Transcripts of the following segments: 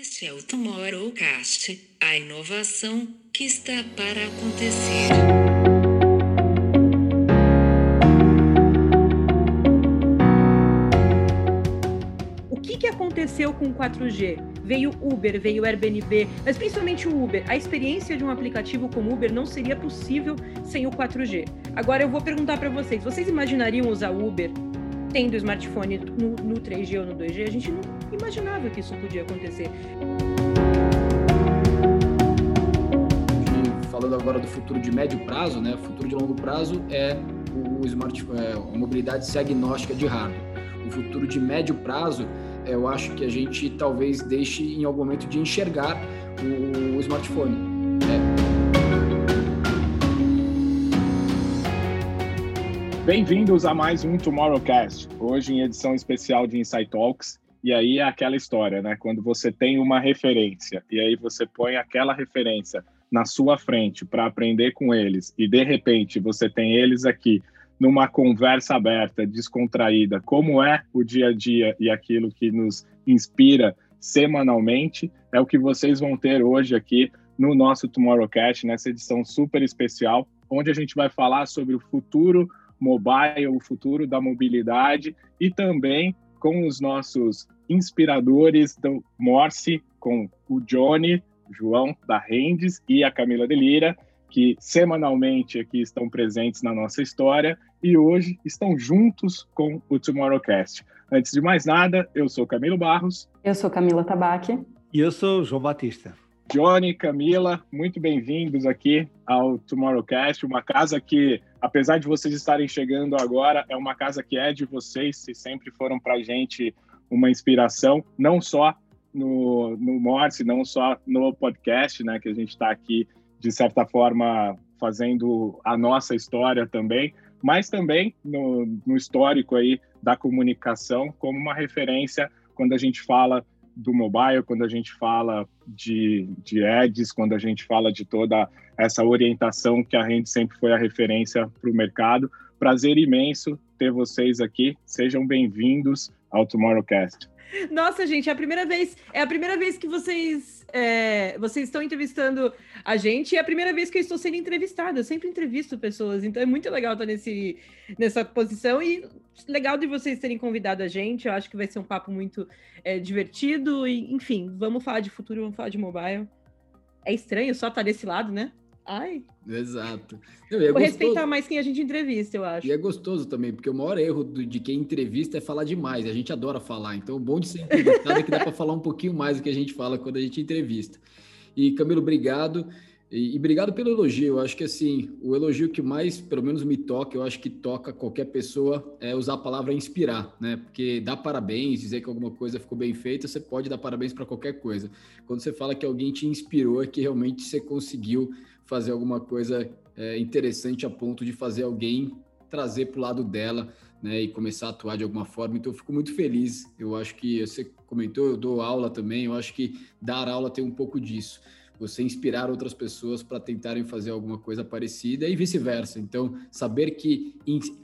Este é o Tomorrowcast, a inovação que está para acontecer. O que, que aconteceu com o 4G? Veio Uber, veio Airbnb, mas principalmente o Uber. A experiência de um aplicativo como Uber não seria possível sem o 4G. Agora eu vou perguntar para vocês: vocês imaginariam usar Uber tendo smartphone no, no 3G ou no 2G? A gente não imaginava que isso podia acontecer. falando agora do futuro de médio prazo, né? O futuro de longo prazo é o smartphone, é a mobilidade ser agnóstica de hardware. O futuro de médio prazo, eu acho que a gente talvez deixe em algum momento de enxergar o, o smartphone. É. Bem-vindos a mais um Tomorrowcast, hoje em edição especial de Insight Talks. E aí é aquela história, né? Quando você tem uma referência e aí você põe aquela referência na sua frente para aprender com eles e de repente você tem eles aqui numa conversa aberta, descontraída, como é o dia a dia e aquilo que nos inspira semanalmente, é o que vocês vão ter hoje aqui no nosso Tomorrowcast, nessa edição super especial, onde a gente vai falar sobre o futuro mobile, o futuro da mobilidade e também com os nossos inspiradores do Morse, com o Johnny, João da Rendes e a Camila Delira, que semanalmente aqui estão presentes na nossa história e hoje estão juntos com o Tomorrowcast. Antes de mais nada, eu sou Camilo Barros. Eu sou Camila Tabaque. E eu sou João Batista. Johnny, Camila, muito bem-vindos aqui ao Tomorrowcast, uma casa que, apesar de vocês estarem chegando agora, é uma casa que é de vocês, e sempre foram para a gente uma inspiração, não só no, no Morse, não só no podcast, né, que a gente está aqui, de certa forma, fazendo a nossa história também, mas também no, no histórico aí da comunicação como uma referência quando a gente fala do mobile, quando a gente fala de, de ads, quando a gente fala de toda essa orientação que a gente sempre foi a referência para o mercado. Prazer imenso ter vocês aqui. Sejam bem-vindos ao Tomorrowcast. Nossa, gente, é a primeira vez, é a primeira vez que vocês, é, vocês estão entrevistando a gente e é a primeira vez que eu estou sendo entrevistada. Eu sempre entrevisto pessoas, então é muito legal estar nesse, nessa posição e legal de vocês terem convidado a gente. Eu acho que vai ser um papo muito é, divertido e, enfim, vamos falar de futuro, vamos falar de mobile. É estranho só estar desse lado, né? Ai. Exato. Não, é Vou gostoso. respeitar mais quem a gente entrevista, eu acho. E é gostoso também, porque o maior erro de quem entrevista é falar demais. A gente adora falar. Então, o bom de ser entrevistado é que dá para falar um pouquinho mais do que a gente fala quando a gente entrevista. E, Camilo, obrigado. E, e, obrigado pelo elogio. Eu acho que assim, o elogio que mais, pelo menos, me toca, eu acho que toca qualquer pessoa, é usar a palavra inspirar, né? Porque dar parabéns, dizer que alguma coisa ficou bem feita, você pode dar parabéns para qualquer coisa. Quando você fala que alguém te inspirou, é que realmente você conseguiu fazer alguma coisa é, interessante a ponto de fazer alguém trazer para o lado dela, né? E começar a atuar de alguma forma. Então, eu fico muito feliz. Eu acho que você comentou, eu dou aula também. Eu acho que dar aula tem um pouco disso você inspirar outras pessoas para tentarem fazer alguma coisa parecida e vice-versa. Então, saber que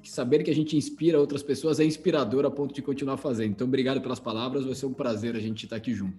saber que a gente inspira outras pessoas é inspirador a ponto de continuar fazendo. Então, obrigado pelas palavras, vai ser um prazer a gente estar aqui junto.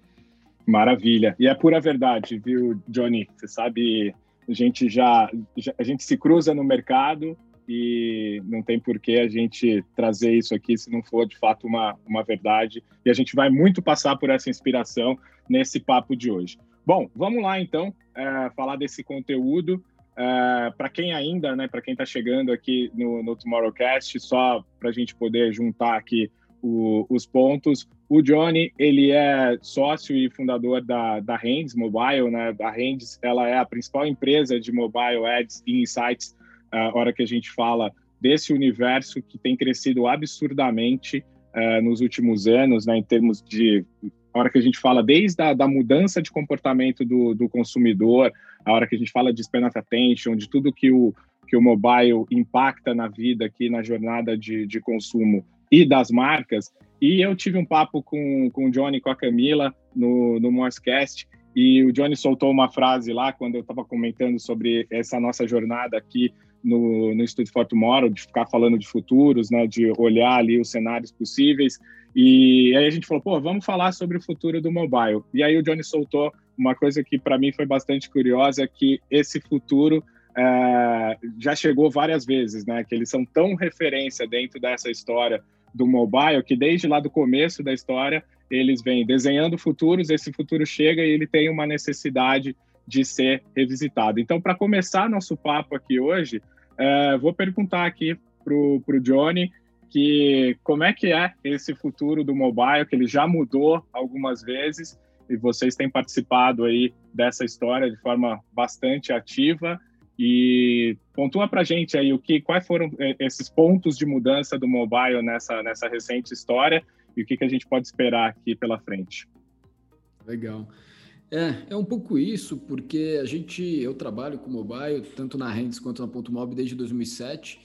Maravilha. E é pura verdade, viu, Johnny? Você sabe, a gente já, já a gente se cruza no mercado e não tem por que a gente trazer isso aqui se não for de fato uma, uma verdade. E a gente vai muito passar por essa inspiração nesse papo de hoje. Bom, vamos lá então é, falar desse conteúdo. É, para quem ainda, né, para quem está chegando aqui no, no Tomorrowcast, só para a gente poder juntar aqui o, os pontos. O Johnny, ele é sócio e fundador da, da Hands Mobile, né? A Hands, ela é a principal empresa de mobile ads e insights, a hora que a gente fala desse universo que tem crescido absurdamente uh, nos últimos anos, né? Em termos de a hora que a gente fala desde a da mudança de comportamento do, do consumidor, a hora que a gente fala de spend attention, de tudo que o, que o mobile impacta na vida aqui, na jornada de, de consumo e das marcas. E eu tive um papo com, com o Johnny e com a Camila no, no Morsecast, e o Johnny soltou uma frase lá quando eu estava comentando sobre essa nossa jornada aqui no, no Instituto for Tomorrow, de ficar falando de futuros, né, de olhar ali os cenários possíveis. E aí a gente falou, pô, vamos falar sobre o futuro do mobile. E aí o Johnny soltou uma coisa que para mim foi bastante curiosa, que esse futuro é, já chegou várias vezes, né? Que eles são tão referência dentro dessa história do mobile que desde lá do começo da história eles vêm desenhando futuros, esse futuro chega e ele tem uma necessidade de ser revisitado. Então, para começar nosso papo aqui hoje, é, vou perguntar aqui para o Johnny que como é que é esse futuro do mobile, que ele já mudou algumas vezes e vocês têm participado aí dessa história de forma bastante ativa e pontua para gente aí o que, quais foram é, esses pontos de mudança do mobile nessa, nessa recente história e o que, que a gente pode esperar aqui pela frente. Legal. É, é um pouco isso, porque a gente, eu trabalho com mobile, tanto na Rendes quanto na Ponto Mob desde 2007.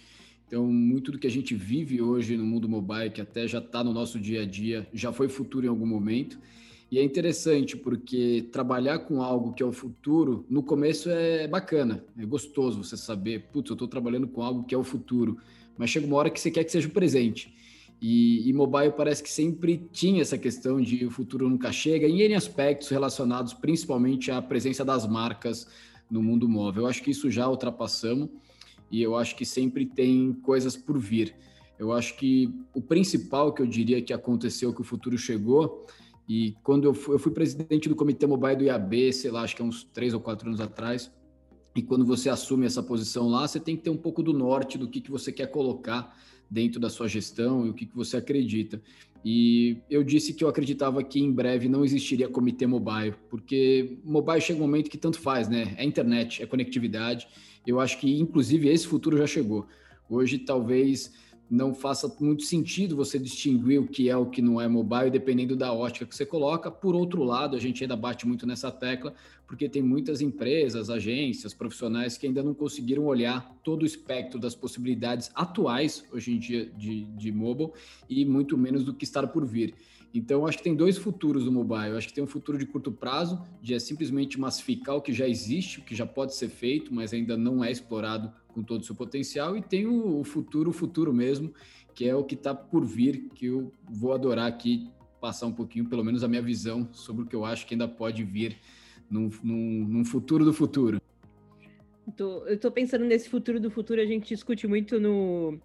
Então, muito do que a gente vive hoje no mundo mobile, que até já está no nosso dia a dia, já foi futuro em algum momento. E é interessante porque trabalhar com algo que é o futuro, no começo é bacana, é gostoso você saber, putz, eu estou trabalhando com algo que é o futuro, mas chega uma hora que você quer que seja o presente. E, e, mobile parece que sempre tinha essa questão de o futuro nunca chega, em N aspectos relacionados principalmente à presença das marcas no mundo móvel. Eu acho que isso já ultrapassamos e eu acho que sempre tem coisas por vir. Eu acho que o principal que eu diria que aconteceu, que o futuro chegou, e quando eu fui, eu fui presidente do comitê mobile do IAB, sei lá, acho que é uns três ou quatro anos atrás, e quando você assume essa posição lá, você tem que ter um pouco do norte do que, que você quer colocar dentro da sua gestão e o que, que você acredita. E eu disse que eu acreditava que em breve não existiria comitê mobile, porque mobile chega um momento que tanto faz, né? É internet, é conectividade. Eu acho que, inclusive, esse futuro já chegou. Hoje, talvez não faça muito sentido você distinguir o que é o que não é mobile, dependendo da ótica que você coloca. Por outro lado, a gente ainda bate muito nessa tecla, porque tem muitas empresas, agências, profissionais que ainda não conseguiram olhar todo o espectro das possibilidades atuais, hoje em dia, de, de mobile, e muito menos do que está por vir. Então, acho que tem dois futuros do mobile. Acho que tem um futuro de curto prazo, de é simplesmente massificar o que já existe, o que já pode ser feito, mas ainda não é explorado com todo o seu potencial. E tem o futuro, o futuro mesmo, que é o que está por vir, que eu vou adorar aqui passar um pouquinho, pelo menos a minha visão sobre o que eu acho que ainda pode vir num, num, num futuro do futuro. Tô, eu estou pensando nesse futuro do futuro, a gente discute muito no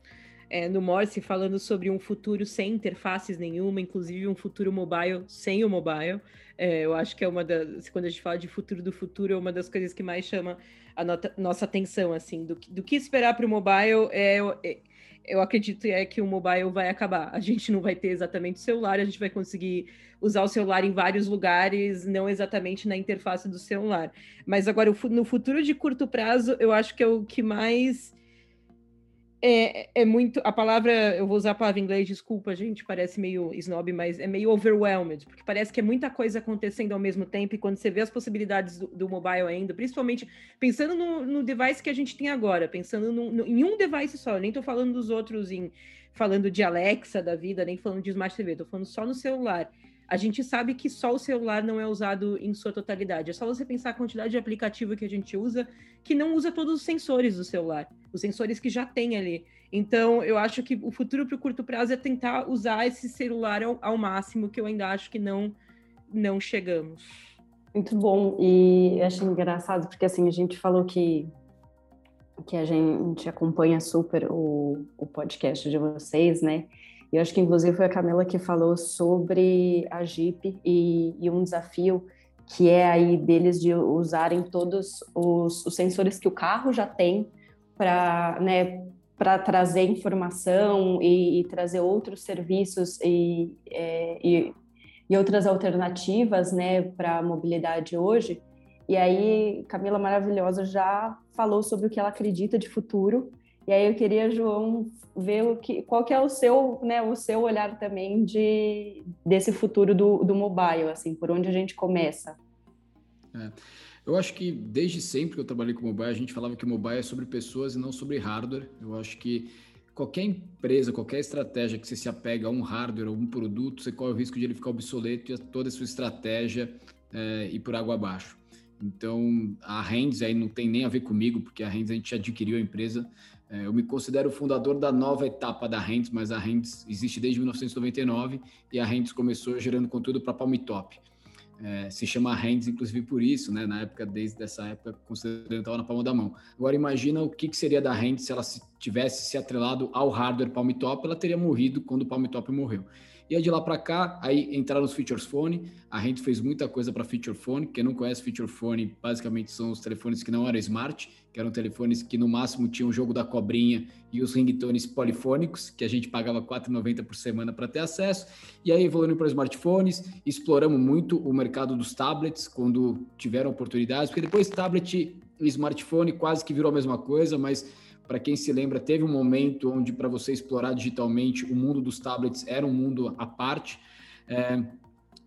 é, no Morse falando sobre um futuro sem interfaces nenhuma, inclusive um futuro mobile sem o mobile. É, eu acho que é uma das. Quando a gente fala de futuro do futuro, é uma das coisas que mais chama a nossa atenção, assim, do, do que esperar para o mobile. É, é, eu acredito é que o mobile vai acabar. A gente não vai ter exatamente o celular, a gente vai conseguir usar o celular em vários lugares, não exatamente na interface do celular. Mas agora, no futuro de curto prazo, eu acho que é o que mais é, é muito. A palavra, eu vou usar a palavra em inglês, desculpa, gente, parece meio snob, mas é meio overwhelmed, porque parece que é muita coisa acontecendo ao mesmo tempo, e quando você vê as possibilidades do, do mobile ainda, principalmente pensando no, no, device que a gente tem agora, pensando no, no, em um device só, eu nem tô falando dos outros, em falando de Alexa da vida, nem falando de Smart TV, tô falando só no celular a gente sabe que só o celular não é usado em sua totalidade. É só você pensar a quantidade de aplicativo que a gente usa que não usa todos os sensores do celular, os sensores que já tem ali. Então, eu acho que o futuro para o curto prazo é tentar usar esse celular ao, ao, máximo, que eu ainda acho que não, não chegamos. Muito bom. E eu acho engraçado, porque assim, a gente falou que, que a gente acompanha super o, o podcast de vocês, né? E acho que, inclusive, foi a Camila que falou sobre a Jeep e, e um desafio que é aí deles de usarem todos os, os sensores que o carro já tem para né, trazer informação e, e, trazer outros serviços e, é, e, e, outras alternativas né, para a mobilidade hoje. E aí, Camila Maravilhosa já falou sobre o que ela acredita de futuro e aí eu queria, João, ver o que, qual que é o seu, né, o seu olhar também de, desse futuro do, do mobile, assim, por onde a gente começa. É. Eu acho que desde sempre que eu trabalhei com mobile, a gente falava que mobile é sobre pessoas e não sobre hardware. Eu acho que qualquer empresa, qualquer estratégia que você se apega a um hardware ou um produto, você corre o risco de ele ficar obsoleto e toda a sua estratégia é, ir por água abaixo. Então, a Hands aí não tem nem a ver comigo, porque a Hands a gente adquiriu a empresa. É, eu me considero fundador da nova etapa da Hands, mas a Hands existe desde 1999 e a Hands começou gerando conteúdo para Palm Top. É, se chama Hands, inclusive por isso, né? Na época, desde essa época, considerando estava na palma da mão. Agora imagina o que, que seria da Hands se ela se, tivesse se atrelado ao hardware Palm Top, ela teria morrido quando o Palm Top morreu. E aí de lá para cá, aí entraram os Features Phone. A gente fez muita coisa para Feature Phone. Quem não conhece Feature Phone, basicamente são os telefones que não eram smart, que eram telefones que no máximo tinham o jogo da cobrinha e os ringtones polifônicos, que a gente pagava R$ 4,90 por semana para ter acesso. E aí evoluindo para smartphones, exploramos muito o mercado dos tablets quando tiveram oportunidades, porque depois tablet e smartphone quase que virou a mesma coisa, mas para quem se lembra, teve um momento onde para você explorar digitalmente o mundo dos tablets era um mundo à parte. É,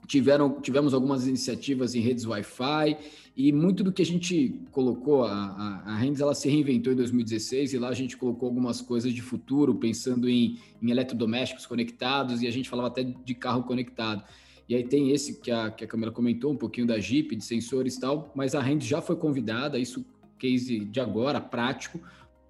tiveram, tivemos algumas iniciativas em redes Wi-Fi e muito do que a gente colocou, a, a, a ela se reinventou em 2016 e lá a gente colocou algumas coisas de futuro, pensando em, em eletrodomésticos conectados e a gente falava até de carro conectado. E aí tem esse que a, que a Camila comentou, um pouquinho da Jeep, de sensores e tal, mas a Hands já foi convidada, isso case de agora, prático,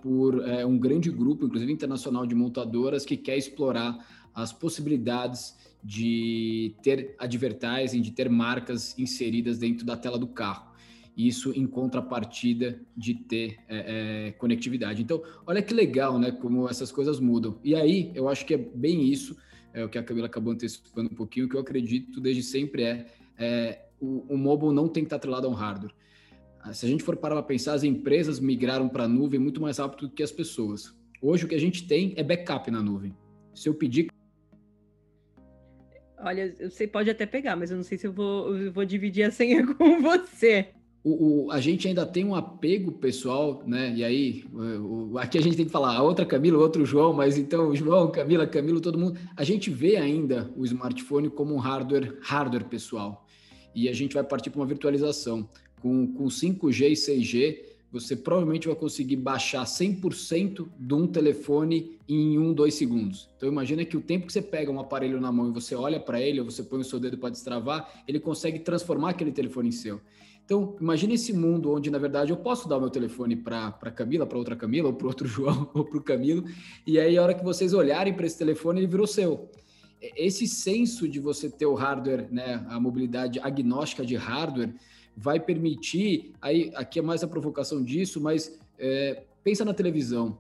por é, um grande grupo, inclusive internacional, de montadoras que quer explorar as possibilidades de ter advertising, de ter marcas inseridas dentro da tela do carro. Isso em contrapartida de ter é, é, conectividade. Então, olha que legal, né? Como essas coisas mudam. E aí, eu acho que é bem isso, é o que a Camila acabou antecipando um pouquinho, que eu acredito desde sempre é, é o, o mobile não tem que estar atrelado a um hardware. Se a gente for parar para pensar, as empresas migraram para a nuvem muito mais rápido do que as pessoas. Hoje o que a gente tem é backup na nuvem. Se eu pedir. Olha, você pode até pegar, mas eu não sei se eu vou, eu vou dividir a senha com você. O, o, a gente ainda tem um apego pessoal, né? E aí, o, aqui a gente tem que falar a outra Camila, outro João, mas então, João, Camila, Camilo, todo mundo. A gente vê ainda o smartphone como um hardware, hardware pessoal. E a gente vai partir para uma virtualização com, com 5G e 6G, você provavelmente vai conseguir baixar 100% de um telefone em um, dois segundos. Então imagina que o tempo que você pega um aparelho na mão e você olha para ele, ou você põe o seu dedo para destravar, ele consegue transformar aquele telefone em seu. Então, imagine esse mundo onde, na verdade, eu posso dar o meu telefone para Camila, para outra Camila, ou para outro João, ou para o Camilo, e aí, a hora que vocês olharem para esse telefone, ele virou seu. Esse senso de você ter o hardware, né, a mobilidade agnóstica de hardware, vai permitir, aí aqui é mais a provocação disso, mas é, pensa na televisão.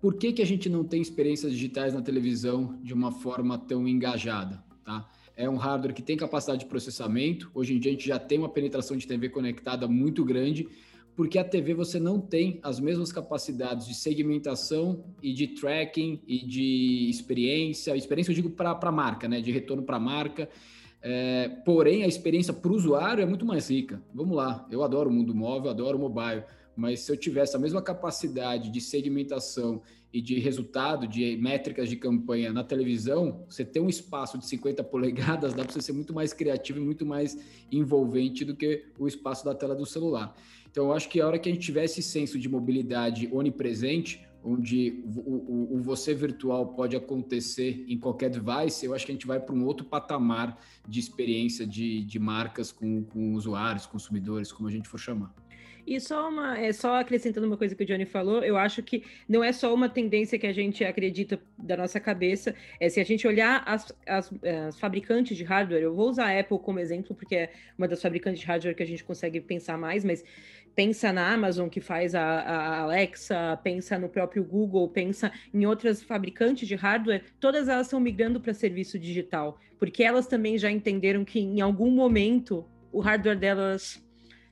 Por que, que a gente não tem experiências digitais na televisão de uma forma tão engajada? Tá? É um hardware que tem capacidade de processamento. Hoje em dia a gente já tem uma penetração de TV conectada muito grande, porque a TV você não tem as mesmas capacidades de segmentação e de tracking e de experiência. Experiência eu digo para a marca, né? De retorno para a marca é, porém, a experiência para o usuário é muito mais rica. Vamos lá, eu adoro o mundo móvel, adoro o mobile, mas se eu tivesse a mesma capacidade de segmentação e de resultado, de métricas de campanha na televisão, você ter um espaço de 50 polegadas dá para você ser muito mais criativo e muito mais envolvente do que o espaço da tela do celular. Então, eu acho que a hora que a gente tiver esse senso de mobilidade onipresente, onde o, o, o, você virtual pode acontecer em qualquer device, eu acho que a gente vai para um outro patamar de experiência de, de marcas com, com usuários, consumidores, como a gente for chamar. E só uma, é só acrescentando uma coisa que o Johnny falou, eu acho que não é só uma tendência que a gente acredita da nossa cabeça, é se a gente olhar as, as, as, fabricantes de hardware, eu vou usar a Apple como exemplo, porque é uma das fabricantes de hardware que a gente consegue pensar mais, mas pensa na Amazon que faz a, a, Alexa, pensa no próprio Google, pensa em outras fabricantes de hardware, todas elas estão migrando para serviço digital, porque elas também já entenderam que em algum momento o hardware delas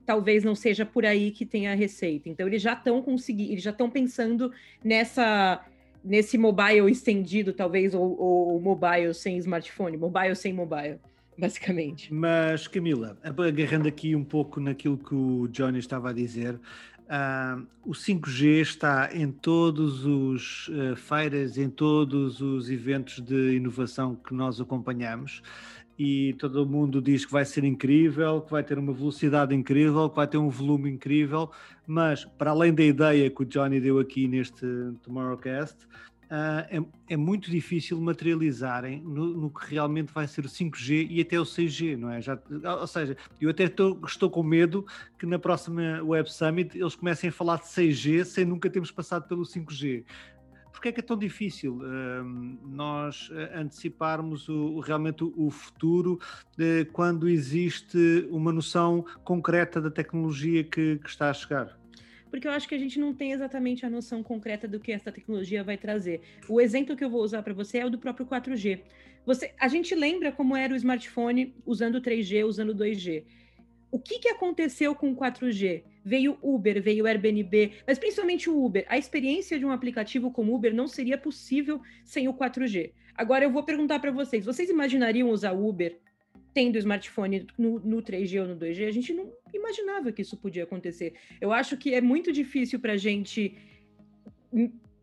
talvez não seja por aí que tenha a receita. Então eles já estão conseguindo, eles já estão pensando nessa nesse mobile estendido, talvez, ou, ou mobile sem smartphone, mobile sem mobile basicamente. Mas, Camila, agarrando aqui um pouco naquilo que o Johnny estava a dizer, uh, o 5G está em todos os uh, feiras, em todos os eventos de inovação que nós acompanhamos e todo mundo diz que vai ser incrível, que vai ter uma velocidade incrível, que vai ter um volume incrível, mas para além da ideia que o Johnny deu aqui neste Tomorrowcast, uh, é, é, muito difícil materializarem no, no, que realmente vai ser o 5G e até o 6G, não é? Já, ou seja, eu até estou, estou com medo que na próxima Web Summit eles comecem a falar de 6G sem nunca termos passado pelo 5G. Porquê é que é tão difícil uh, nós uh, anteciparmos o, realmente o futuro de, quando existe uma noção concreta da tecnologia que, que está a chegar? Porque eu acho que a gente não tem exatamente a noção concreta do que essa tecnologia vai trazer. O exemplo que eu vou usar para você é o do próprio 4G. Você, a gente lembra como era o smartphone usando 3G, usando 2G. O que, que aconteceu com o 4G? Veio Uber, veio Airbnb, mas principalmente o Uber. A experiência de um aplicativo como Uber não seria possível sem o 4G. Agora eu vou perguntar para vocês: vocês imaginariam usar Uber tendo smartphone no, no 3G ou no 2G, a gente não imaginava que isso podia acontecer. Eu acho que é muito difícil para a gente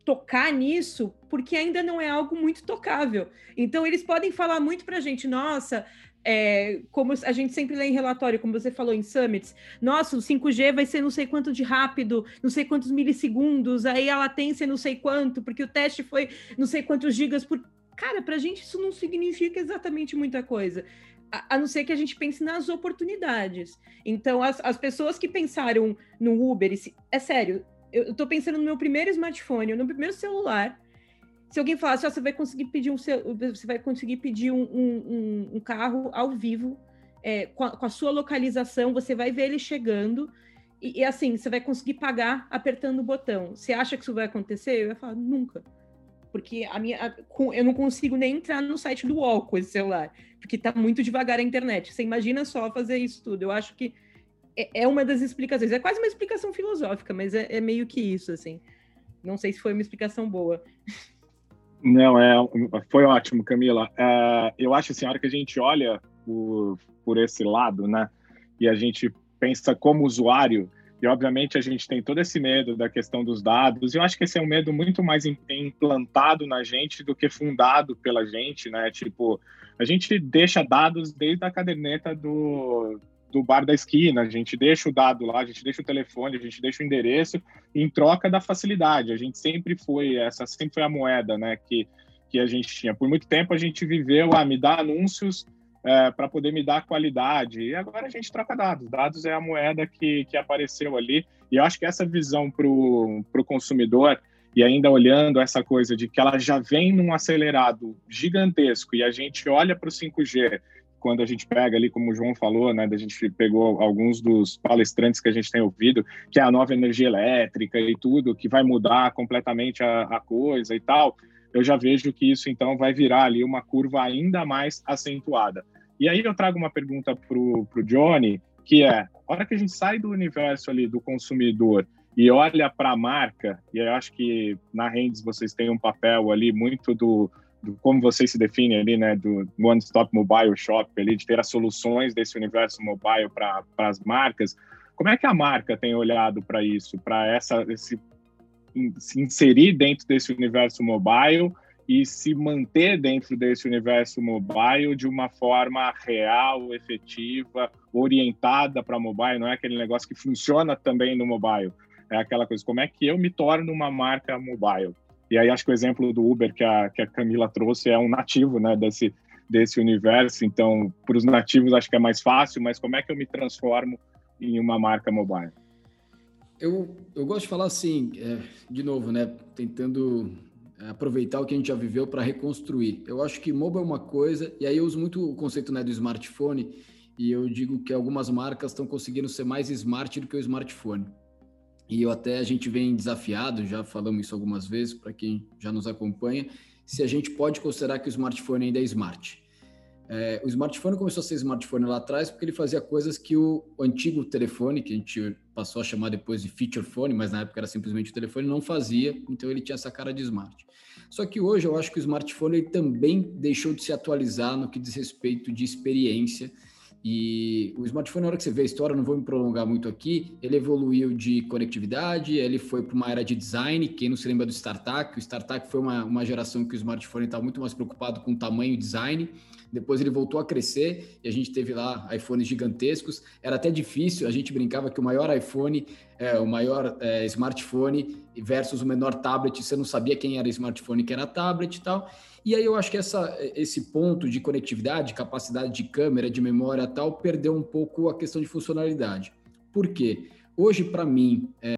tocar nisso, porque ainda não é algo muito tocável. Então, eles podem falar muito para a gente, nossa, é, como a gente sempre lê em relatório, como você falou em summits, nossa, o 5G vai ser não sei quanto de rápido, não sei quantos milissegundos, aí a latência não sei quanto, porque o teste foi não sei quantos gigas por. Cara, para a gente isso não significa exatamente muita coisa a, não ser que a gente pense nas oportunidades. Então, as, as pessoas que pensaram no Uber, é sério, eu estou pensando no meu primeiro smartphone, no meu primeiro celular. Se alguém falasse, oh, você vai conseguir pedir um, você vai conseguir pedir um, um, um carro ao vivo, é, com, a, com, a, sua localização, você vai ver ele chegando. E, e, assim, você vai conseguir pagar apertando o botão. Você acha que isso vai acontecer? Eu ia falar, nunca porque a minha, a, eu não consigo nem entrar no site do UOL com esse celular, porque está muito devagar a internet. Você imagina só fazer isso tudo. Eu acho que é, é uma das explicações. É quase uma explicação filosófica, mas é, é, meio que isso, assim. Não sei se foi uma explicação boa. Não, é, foi ótimo, Camila. É, eu acho assim, a hora que a gente olha por, por esse lado, né, e a gente pensa como usuário, e, obviamente, a gente tem todo esse medo da questão dos dados, e eu acho que esse é um medo muito mais implantado na gente do que fundado pela gente, né? Tipo, a gente deixa dados desde a caderneta do, do bar da esquina, a gente deixa o dado lá, a gente deixa o telefone, a gente deixa o endereço em troca da facilidade. A gente sempre foi, essa sempre foi a moeda, né, que, que a gente tinha. Por muito tempo a gente viveu, ah, me dá anúncios é, para poder me dar qualidade. E agora a gente troca dados. Dados é a moeda que, que apareceu ali. E eu acho que essa visão para o consumidor, e ainda olhando essa coisa de que ela já vem num acelerado gigantesco, e a gente olha para o 5G, quando a gente pega ali, como o João falou, né, a gente pegou alguns dos palestrantes que a gente tem ouvido, que é a nova energia elétrica e tudo, que vai mudar completamente a, a coisa e tal eu já vejo que isso então vai virar ali uma curva ainda mais acentuada. E aí eu trago uma pergunta para o Johnny, que é, a hora que a gente sai do universo ali do consumidor e olha para a marca, e eu acho que na Rendes vocês têm um papel ali muito do, do como vocês se definem ali, né, do One Stop Mobile Shop ali, de ter as soluções desse universo mobile para as marcas. Como é que a marca tem olhado para isso, para esse se inserir dentro desse universo mobile e se manter dentro desse universo mobile de uma forma real, efetiva, orientada para mobile, não é aquele negócio que funciona também no mobile. É aquela coisa, como é que eu me torno uma marca mobile? E aí acho que o exemplo do Uber que a, que a Camila trouxe é um nativo né, desse, desse universo. Então, para os nativos acho que é mais fácil, mas como é que eu me transformo em uma marca mobile? Eu, eu gosto de falar assim, é, de novo, né? Tentando é, aproveitar o que a gente já viveu para reconstruir. Eu acho que mobile é uma coisa, e aí eu uso muito o conceito né, do smartphone, e eu digo que algumas marcas estão conseguindo ser mais smart do que o smartphone. E eu até a gente vem desafiado, já falamos isso algumas vezes para quem já nos acompanha, se a gente pode considerar que o smartphone ainda é smart. É, o smartphone começou a ser smartphone lá atrás porque ele fazia coisas que o, o, antigo telefone, que a gente passou a chamar depois de feature phone, mas na época era simplesmente o telefone, não fazia, então ele tinha essa cara de smart. Só que hoje eu acho que o smartphone ele também deixou de se atualizar no que diz respeito de experiência E o smartphone, na hora que você vê a história, não vou me prolongar muito aqui, ele evoluiu de conectividade, ele foi para uma era de design. Quem não se lembra do StarTAC, o StarTAC foi uma, uma geração que o smartphone estava muito mais preocupado com tamanho e design. Depois ele voltou a crescer e a gente teve lá iPhones gigantescos. Era até difícil, a gente brincava que o maior iPhone, é, o maior é, smartphone versus o menor tablet, você não sabia quem era smartphone e quem era tablet e tal. E aí eu acho que essa, esse ponto de conectividade, capacidade de câmera, de memória tal, perdeu um pouco a questão de funcionalidade. Por quê? Hoje, para mim, é...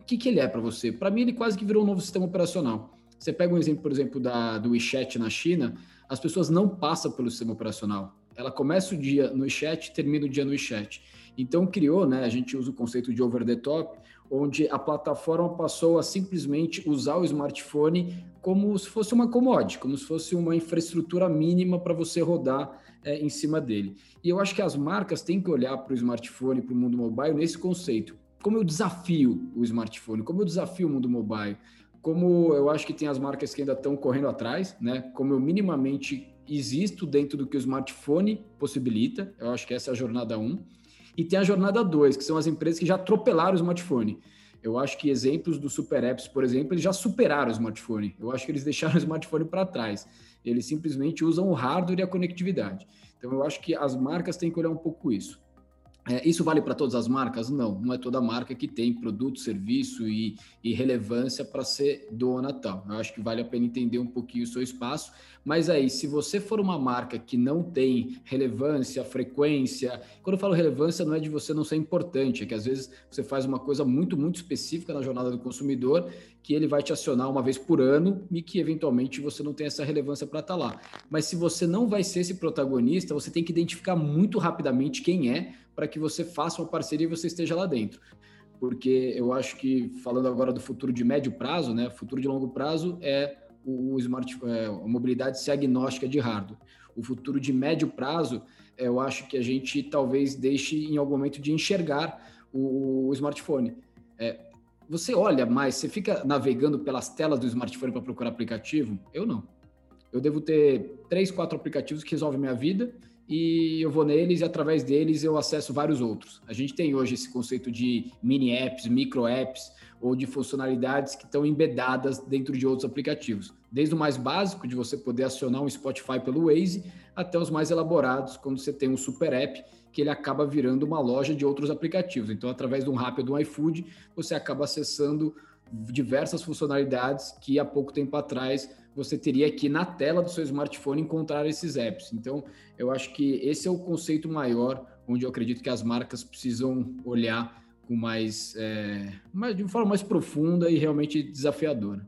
o que, que ele é para você? Para mim, ele quase que virou um novo sistema operacional. Você pega um exemplo, por exemplo, da, do WeChat na China, as pessoas não passam pelo sistema operacional. Ela começa o dia no WeChat, termina o dia no WeChat. Então criou, né? A gente usa o conceito de over the top, onde a plataforma passou a simplesmente usar o smartphone como se fosse uma commodity, como se fosse uma infraestrutura mínima para você rodar é, em cima dele. E eu acho que as marcas têm que olhar para o smartphone, para o mundo mobile nesse conceito. Como eu desafio o smartphone, como eu desafio o mundo mobile, como eu acho que tem as marcas que ainda estão correndo atrás, né? Como eu minimamente existo dentro do que o smartphone possibilita, eu acho que essa é a jornada 1. Um. E tem a jornada 2, que são as empresas que já atropelaram o smartphone. Eu acho que exemplos do Super Apps, por exemplo, eles já superaram o smartphone. Eu acho que eles deixaram o smartphone para trás. Eles simplesmente usam o hardware e a conectividade. Então, eu acho que as marcas têm que olhar um pouco isso. É, isso vale para todas as marcas? Não, não é toda marca que tem produto, serviço e, e relevância para ser dona tal. Eu acho que vale a pena entender um pouquinho o seu espaço, mas aí, se você for uma marca que não tem relevância, frequência, quando eu falo relevância, não é de você não ser importante, é que às vezes você faz uma coisa muito, muito específica na jornada do consumidor, que ele vai te acionar uma vez por ano e que eventualmente você não tem essa relevância para estar tá lá. Mas se você não vai ser esse protagonista, você tem que identificar muito rapidamente quem é para que você faça uma parceria e você esteja lá dentro. Porque eu acho que, falando agora do futuro de médio prazo, né, futuro de longo prazo é o smart, é, a mobilidade ser agnóstica de hardware. O futuro de médio prazo, é, eu acho que a gente talvez deixe em algum momento de enxergar o, o smartphone. É, você olha mais, você fica navegando pelas telas do smartphone para procurar aplicativo? Eu não. Eu devo ter três, quatro aplicativos que resolvem minha vida e eu vou neles e através deles eu acesso vários outros. A gente tem hoje esse conceito de mini apps, micro apps ou de funcionalidades que estão embedadas dentro de outros aplicativos. Desde o mais básico de você poder acionar um Spotify pelo Waze até os mais elaborados quando você tem um super app que ele acaba virando uma loja de outros aplicativos. Então, através de um ou um iFood, você acaba acessando diversas funcionalidades que há pouco tempo atrás você teria que na tela do seu smartphone encontrar esses apps. Então, eu acho que esse é o conceito maior onde eu acredito que as marcas precisam olhar com mais, é, mais de uma forma mais profunda e realmente desafiadora.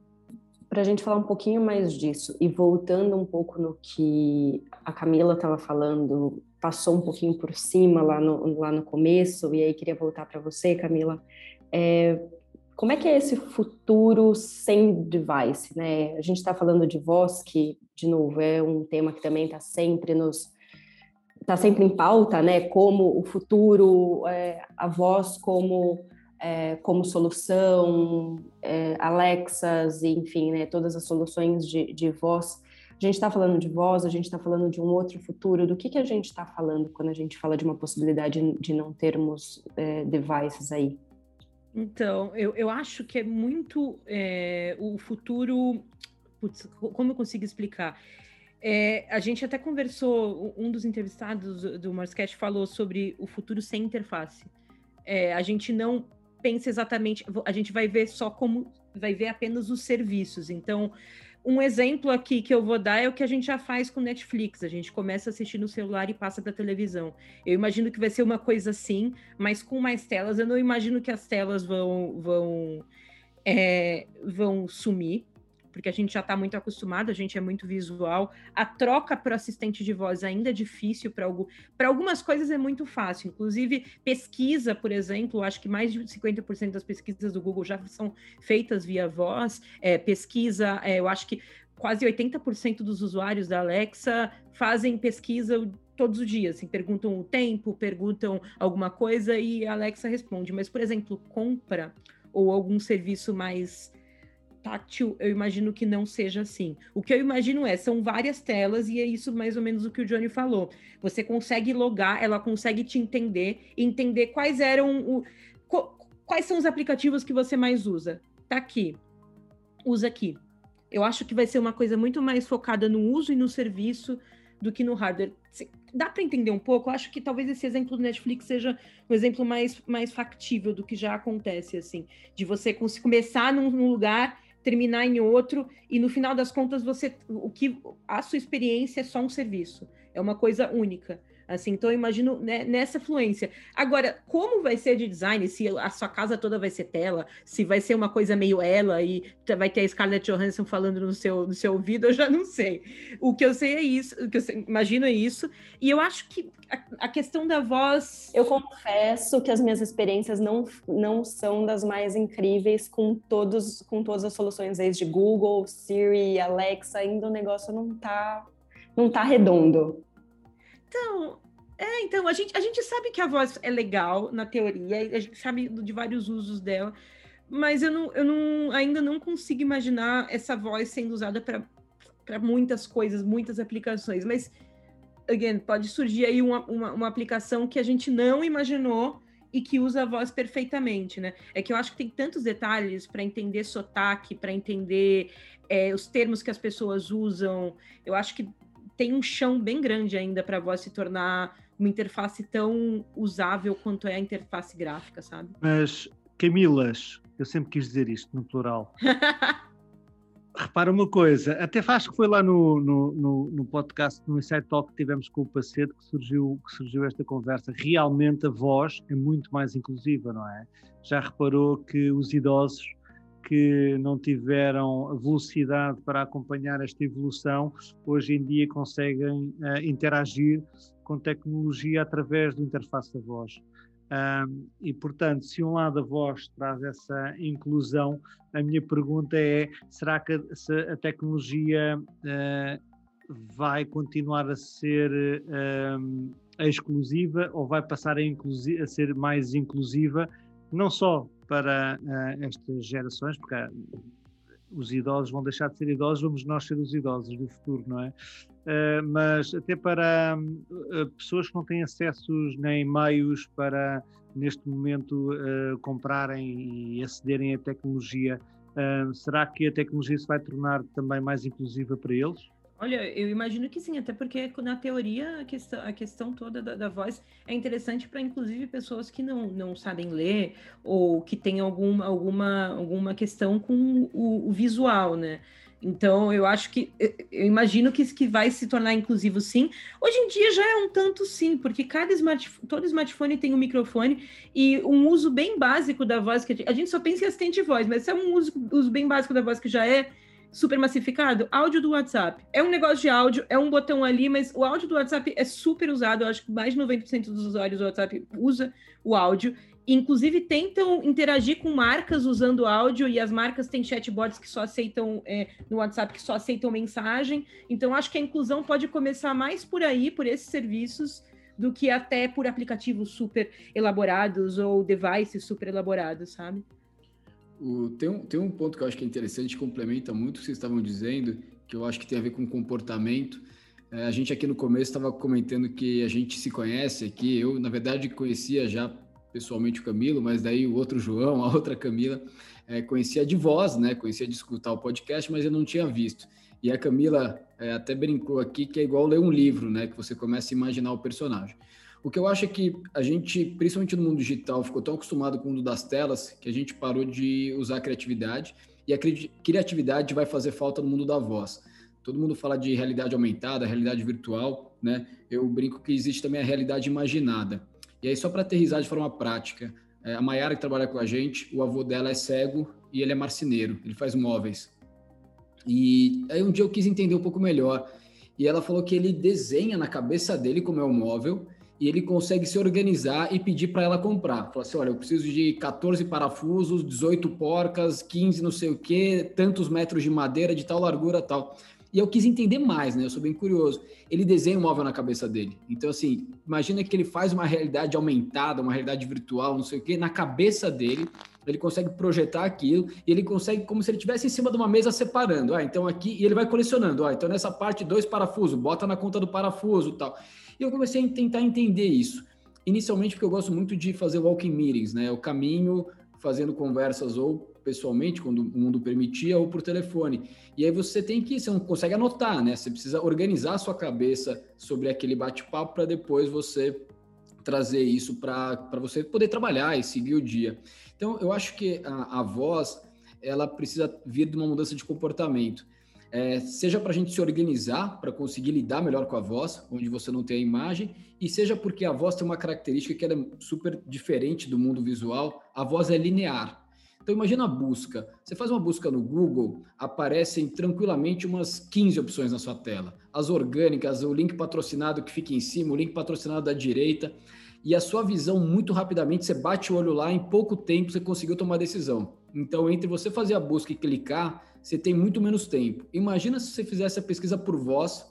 Para a gente falar um pouquinho mais disso e voltando um pouco no que a Camila estava falando, passou um pouquinho por cima lá no, lá no começo, e aí queria voltar para você, Camila. É, como é que é esse futuro sem device, né? A gente está falando de voz, que, de novo, é um tema que também está sempre nos está sempre em pauta, né? Como o futuro, é, a voz como é, como solução, é, Alexas, enfim, né? Todas as soluções de, de voz. A gente está falando de voz, a gente está falando de um outro futuro. Do que que a gente está falando quando a gente fala de uma possibilidade de não termos é, devices aí? Então, eu, eu acho que é muito é, o futuro. Putz, como eu consigo explicar? É, a gente até conversou, um dos entrevistados do Marscast falou sobre o futuro sem interface. É, a gente não pensa exatamente, a gente vai ver só como, vai ver apenas os serviços. Então, um exemplo aqui que eu vou dar é o que a gente já faz com Netflix. A gente começa a assistir no celular e passa para televisão. Eu imagino que vai ser uma coisa assim, mas com mais telas. Eu não imagino que as telas vão vão é, vão sumir porque a gente já está muito acostumado, a gente é muito visual. A troca para o assistente de voz ainda é difícil para algumas coisas é muito fácil. Inclusive pesquisa, por exemplo, acho que mais de 50% das pesquisas do Google já são feitas via voz. É, pesquisa, é, eu acho que quase 80% dos usuários da Alexa fazem pesquisa todos os dias, assim, perguntam o tempo, perguntam alguma coisa e a Alexa responde. Mas, por exemplo, compra ou algum serviço mais táctil, eu imagino que não seja assim. O que eu imagino é, são várias telas e é isso mais ou menos o que o Johnny falou. Você consegue logar, ela consegue te entender, entender quais eram o, quais são os aplicativos que você mais usa. Tá aqui. Usa aqui. Eu acho que vai ser uma coisa muito mais focada no uso e no serviço do que no hardware. Dá para entender um pouco? Eu acho que talvez esse exemplo do Netflix seja um exemplo mais, mais factível do que já acontece, assim, de você começar num, num lugar, terminar em outro, e no final das contas você o que a sua experiência é só um serviço, é uma coisa única. Assim, então eu imagino né, nessa fluência. Agora, como vai ser de design? Se a sua casa toda vai ser tela, se vai ser uma coisa meio ela e vai ter a Scarlett Johansson falando no seu, no seu ouvido, eu já não sei. O que eu sei é isso, o que eu sei, imagino é isso. E eu acho que a, a, questão da voz. Eu confesso que as minhas experiências não, não são das mais incríveis com todos com todas as soluções desde Google, Siri, Alexa, ainda o negócio não tá não tá redondo. Então, é, então, a gente, a gente sabe que a voz é legal na teoria, a gente sabe de vários usos dela, mas eu, não, eu não, ainda não consigo imaginar essa voz sendo usada para muitas coisas, muitas aplicações. Mas, again, pode surgir aí uma, uma, uma, aplicação que a gente não imaginou e que usa a voz perfeitamente, né? É que eu acho que tem tantos detalhes para entender sotaque, para entender é, os termos que as pessoas usam. Eu acho que tem um chão bem grande ainda para a voz se tornar uma interface tão usável quanto é a interface gráfica, sabe? Mas, Camilas, eu sempre quis dizer isto no plural. Repara uma coisa, até acho que foi lá no, no, no, no, podcast, no Inside Talk que tivemos com o Pacedo, que surgiu, que surgiu esta conversa. Realmente a voz é muito mais inclusiva, não é? Já reparou que os idosos que não tiveram velocidade para acompanhar esta evolução, hoje em dia conseguem uh, interagir com tecnologia através do interface da voz. Um, e, portanto, se um lado a voz traz essa inclusão, a minha pergunta é: será que a, a tecnologia uh, vai continuar a ser um, exclusiva ou vai passar a, a, ser mais inclusiva, não só para uh, estas gerações, porque uh, os idosos vão deixar de ser idosos, vamos nós ser os idosos do futuro, não é? Uh, mas até para pessoas que não têm acessos nem meios para, neste momento, comprarem e acederem à tecnologia, será que a tecnologia se vai tornar também mais inclusiva para eles? Olha, eu imagino que sim, até porque na teoria a questão, a questão toda da, da voz é interessante para inclusive pessoas que não, não sabem ler ou que têm alguma, alguma, alguma questão com o, o visual, né? Então, eu acho que, eu imagino que, que vai se tornar inclusivo sim. Hoje em dia já é um tanto sim, porque cada smartphone, todo smartphone tem um microfone e um uso bem básico da voz, que a gente só pensa em assistente de voz, mas é um uso, uso bem básico da voz que já é super massificado? Áudio do WhatsApp. É um negócio de áudio, é um botão ali, mas o áudio do WhatsApp é super usado. Eu acho que mais de 90% dos usuários do WhatsApp usa o áudio. Inclusive, tentam interagir com marcas usando áudio, e as marcas têm chatbots que só aceitam é, no WhatsApp, que só aceitam mensagem. Então, acho que a inclusão pode começar mais por aí, por esses serviços, do que até por aplicativos super elaborados ou devices super elaborados, sabe? O, tem, um, tem um ponto que eu acho que é interessante, complementa muito o que vocês estavam dizendo, que eu acho que tem a ver com comportamento. É, a gente aqui no começo estava comentando que a gente se conhece aqui. Eu, na verdade, conhecia já pessoalmente o Camilo, mas daí o outro João, a outra Camila, é, conhecia de voz, né? Conhecia de escutar o podcast, mas eu não tinha visto. E a Camila é, até brincou aqui que é igual ler um livro, né? Que você começa a imaginar o personagem. O que eu acho é que a gente, principalmente no mundo digital, ficou tão acostumado com o mundo das telas que a gente parou de usar a criatividade e a cri criatividade vai fazer falta no mundo da voz. Todo mundo fala de realidade aumentada, realidade virtual, né? Eu brinco que existe também a realidade imaginada. E aí, só para aterrizar de forma prática, é, a Mayara que trabalha com a gente, o avô dela é cego e ele é marceneiro, ele faz móveis. E aí um dia eu quis entender um pouco melhor. E ela falou que ele desenha na cabeça dele como é o móvel e ele consegue se organizar e pedir para ela comprar. Fala assim: olha, eu preciso de 14 parafusos, 18 porcas, 15 não sei o que, tantos metros de madeira de tal largura tal. E eu quis entender mais, né? Eu sou bem curioso. Ele desenha um móvel na cabeça dele. Então, assim, imagina que ele faz uma realidade aumentada, uma realidade virtual, não sei o que, na cabeça dele. Ele consegue projetar aquilo e ele consegue como se ele estivesse em cima de uma mesa separando. Ah, então aqui e ele vai colecionando. Ah, então nessa parte dois parafusos, bota na conta do parafuso, tal. E eu comecei a tentar entender isso. Inicialmente porque eu gosto muito de fazer walking meetings, né? O caminho fazendo conversas ou pessoalmente, quando o mundo permitia, ou por telefone. E aí você tem que, você não consegue anotar, né? Você precisa organizar a sua cabeça sobre aquele bate-papo para depois você trazer isso para você poder trabalhar e seguir o dia. Então, eu acho que a, a voz, ela precisa vir de uma mudança de comportamento. É, seja para a gente se organizar, para conseguir lidar melhor com a voz, onde você não tem a imagem, e seja porque a voz tem uma característica que é super diferente do mundo visual, a voz é linear. Então imagina a busca. Você faz uma busca no Google, aparecem tranquilamente umas 15 opções na sua tela. As orgânicas, o link patrocinado que fica em cima, o link patrocinado da direita e a sua visão muito rapidamente, você bate o olho lá, em pouco tempo você conseguiu tomar decisão. Então, entre você fazer a busca e clicar, você tem muito menos tempo. Imagina se você fizesse a pesquisa por voz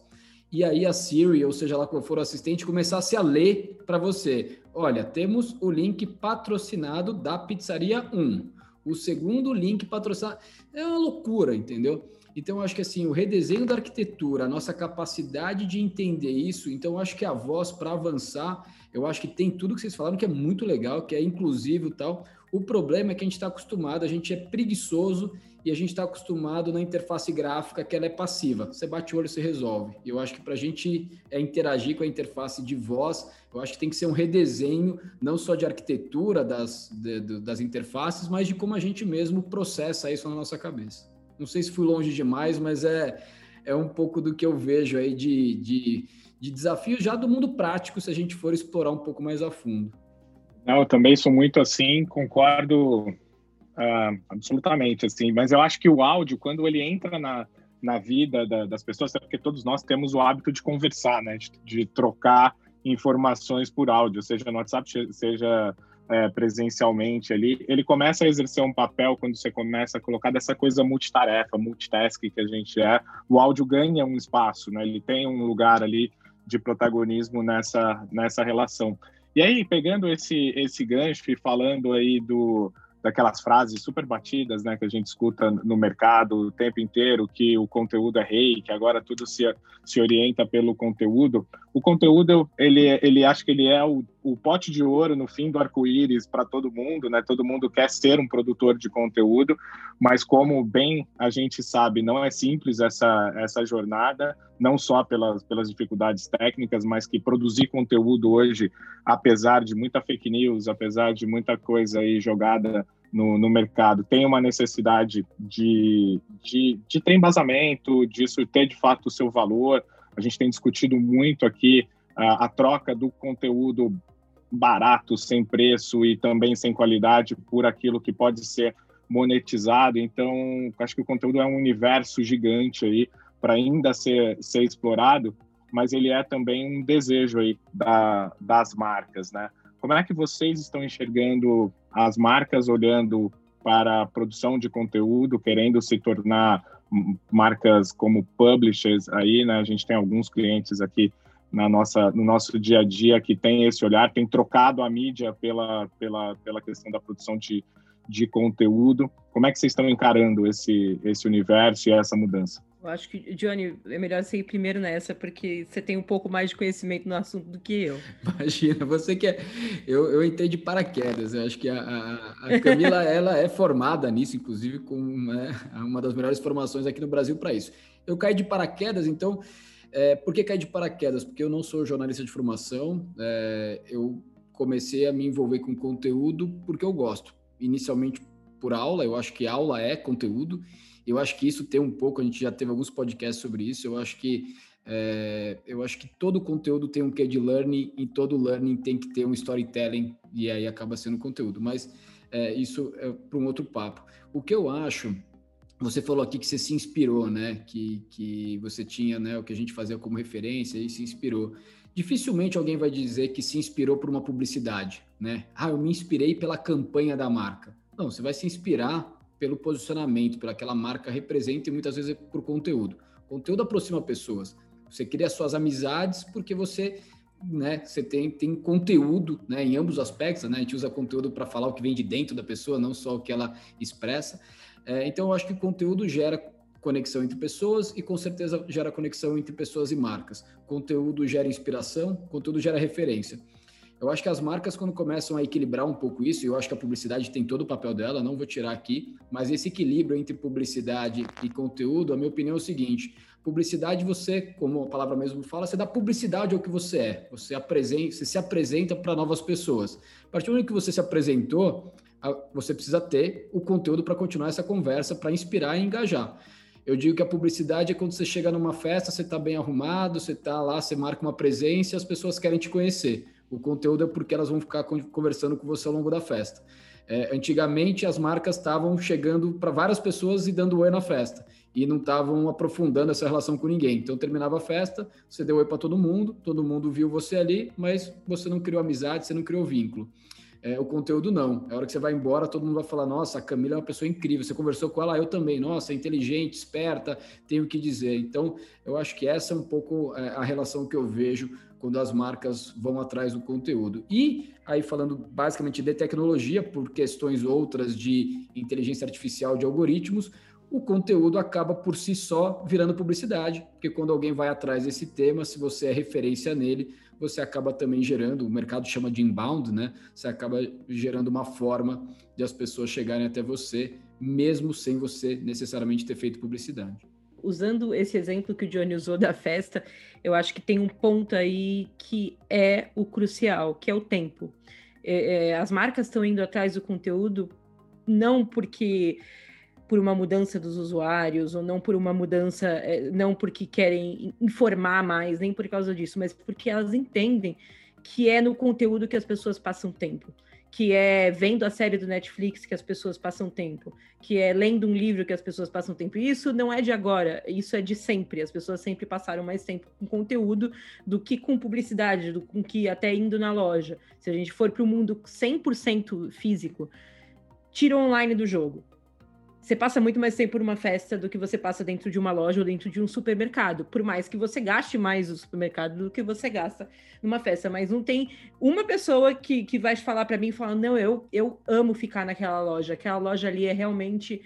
e aí a Siri, ou seja lá qual for o assistente, começasse a ler para você. Olha, temos o link patrocinado da Pizzaria 1. O segundo link patrocinado. É uma loucura, entendeu? Então, acho que assim, o redesenho da arquitetura, a nossa capacidade de entender isso, então acho que a voz, para avançar, eu acho que tem tudo que vocês falaram que é muito legal, que é inclusivo e tal. O problema é que a gente está acostumado, a gente é preguiçoso e a gente está acostumado na interface gráfica que ela é passiva. Você bate o olho, você resolve. Eu acho que para a gente é, interagir com a interface de voz, eu acho que tem que ser um redesenho não só de arquitetura das, de, das interfaces, mas de como a gente mesmo processa isso na nossa cabeça. Não sei se fui longe demais, mas é, é um pouco do que eu vejo aí de, de de desafios já do mundo prático, se a gente for explorar um pouco mais a fundo. Não, eu também sou muito assim, concordo uh, absolutamente, assim, mas eu acho que o áudio, quando ele entra na, na vida da, das pessoas, é porque todos nós temos o hábito de conversar, né, de, de trocar informações por áudio, seja no WhatsApp, seja é, presencialmente ali, ele começa a exercer um papel quando você começa a colocar dessa coisa multitarefa, multitask que a gente é, o áudio ganha um espaço, né? Ele tem um lugar ali de protagonismo nessa, nessa relação. E aí, pegando esse, esse gancho e falando aí do, daquelas frases super batidas, né, que a gente escuta no mercado o tempo inteiro, que o conteúdo é rei, que agora tudo se, se orienta pelo conteúdo. O conteúdo, ele, ele acha que ele é o, o pote de ouro no fim do arco-íris para todo mundo, né? Todo mundo quer ser um produtor de conteúdo, mas como bem a gente sabe, não é simples essa, essa jornada, não só pelas, pelas dificuldades técnicas, mas que produzir conteúdo hoje, apesar de muita fake news, apesar de muita coisa aí jogada no, no mercado, tem uma necessidade de, de, de ter embasamento, disso ter de fato o seu valor. A gente tem discutido muito aqui a, a troca do conteúdo barato, sem preço e também sem qualidade por aquilo que pode ser monetizado. Então, acho que o conteúdo é um universo gigante aí para ainda ser, ser explorado, mas ele é também um desejo aí da, das marcas, né? Como é que vocês estão enxergando as marcas olhando para a produção de conteúdo, querendo se tornar marcas como publishers aí, né? A gente tem alguns clientes aqui na nossa, no nosso dia a dia que tem esse olhar, tem trocado a mídia pela, pela, pela questão da produção de, de conteúdo. Como é que vocês estão encarando esse, esse universo e essa mudança? Eu acho que, Johnny, é melhor você ir primeiro nessa, porque você tem um pouco mais de conhecimento no assunto do que eu. Imagina, você que é. Eu, eu entrei de paraquedas. Eu acho que a, a, a Camila ela é formada nisso, inclusive, com né, uma das melhores formações aqui no Brasil para isso. Eu caí de paraquedas, então. É, por que caí de paraquedas? Porque eu não sou jornalista de formação, é, eu comecei a me envolver com conteúdo porque eu gosto. Inicialmente por aula, eu acho que aula é conteúdo, eu acho que isso tem um pouco, a gente já teve alguns podcasts sobre isso. Eu acho que é, eu acho que todo conteúdo tem um quê de learning e todo learning tem que ter um storytelling e aí acaba sendo conteúdo. Mas é, isso é para um outro papo. O que eu acho, você falou aqui que você se inspirou, né? Que, que você tinha, né? O que a gente fazia como referência e se inspirou. Dificilmente alguém vai dizer que se inspirou por uma publicidade, né? Ah, eu me inspirei pela campanha da marca. Não, você vai se inspirar pelo posicionamento, pela aquela marca representa e muitas vezes é por conteúdo. O conteúdo aproxima pessoas. Você cria suas amizades porque você né, você tem, tem conteúdo né, em ambos os aspectos, né? A gente usa conteúdo para falar o que vem de dentro da pessoa, não só o que ela expressa. É, então, eu acho que o conteúdo gera conexão entre pessoas e com certeza gera conexão entre pessoas e marcas. Conteúdo gera inspiração, conteúdo gera referência. Eu acho que as marcas, quando começam a equilibrar um pouco isso, eu acho que a publicidade tem todo o papel dela, não vou tirar aqui, mas esse equilíbrio entre publicidade e conteúdo, a minha opinião é o seguinte: publicidade, você, como a palavra mesmo fala, você dá publicidade ao que você é, você, apresenta, você se apresenta para novas pessoas. A partir do momento que você se apresentou, você precisa ter o conteúdo para continuar essa conversa, para inspirar e engajar. Eu digo que a publicidade é quando você chega numa festa, você está bem arrumado, você está lá, você marca uma presença e as pessoas querem te conhecer. O conteúdo é porque elas vão ficar conversando com você ao longo da festa. É, antigamente, as marcas estavam chegando para várias pessoas e dando oi na festa, e não estavam aprofundando essa relação com ninguém. Então, terminava a festa, você deu oi para todo mundo, todo mundo viu você ali, mas você não criou amizade, você não criou vínculo. É, o conteúdo não. É hora que você vai embora, todo mundo vai falar: Nossa, a Camila é uma pessoa incrível. Você conversou com ela, eu também. Nossa, é inteligente, esperta, tenho o que dizer. Então, eu acho que essa é um pouco é, a relação que eu vejo quando as marcas vão atrás do conteúdo. E aí falando basicamente de tecnologia, por questões outras de inteligência artificial, de algoritmos, o conteúdo acaba por si só virando publicidade, porque quando alguém vai atrás desse tema, se você é referência nele, você acaba também gerando, o mercado chama de inbound, né? Você acaba gerando uma forma de as pessoas chegarem até você, mesmo sem você necessariamente ter feito publicidade usando esse exemplo que o Johnny usou da festa, eu acho que tem um ponto aí que é o crucial, que é o tempo. É, é, as marcas estão indo atrás do conteúdo não porque por uma mudança dos usuários ou não por uma mudança, é, não porque querem informar mais, nem por causa disso, mas porque elas entendem que é no conteúdo que as pessoas passam tempo que é vendo a série do Netflix que as pessoas passam tempo, que é lendo um livro que as pessoas passam tempo. E isso não é de agora, isso é de sempre. As pessoas sempre passaram mais tempo com conteúdo do que com publicidade, do com que até indo na loja. Se a gente for para o mundo 100% físico, tira o online do jogo você passa muito mais tempo numa festa do que você passa dentro de uma loja ou dentro de um supermercado. Por mais que você gaste mais no supermercado do que você gasta numa festa. Mas não tem uma pessoa que, que vai falar para mim e falar: não, eu, eu amo ficar naquela loja. Aquela loja ali é realmente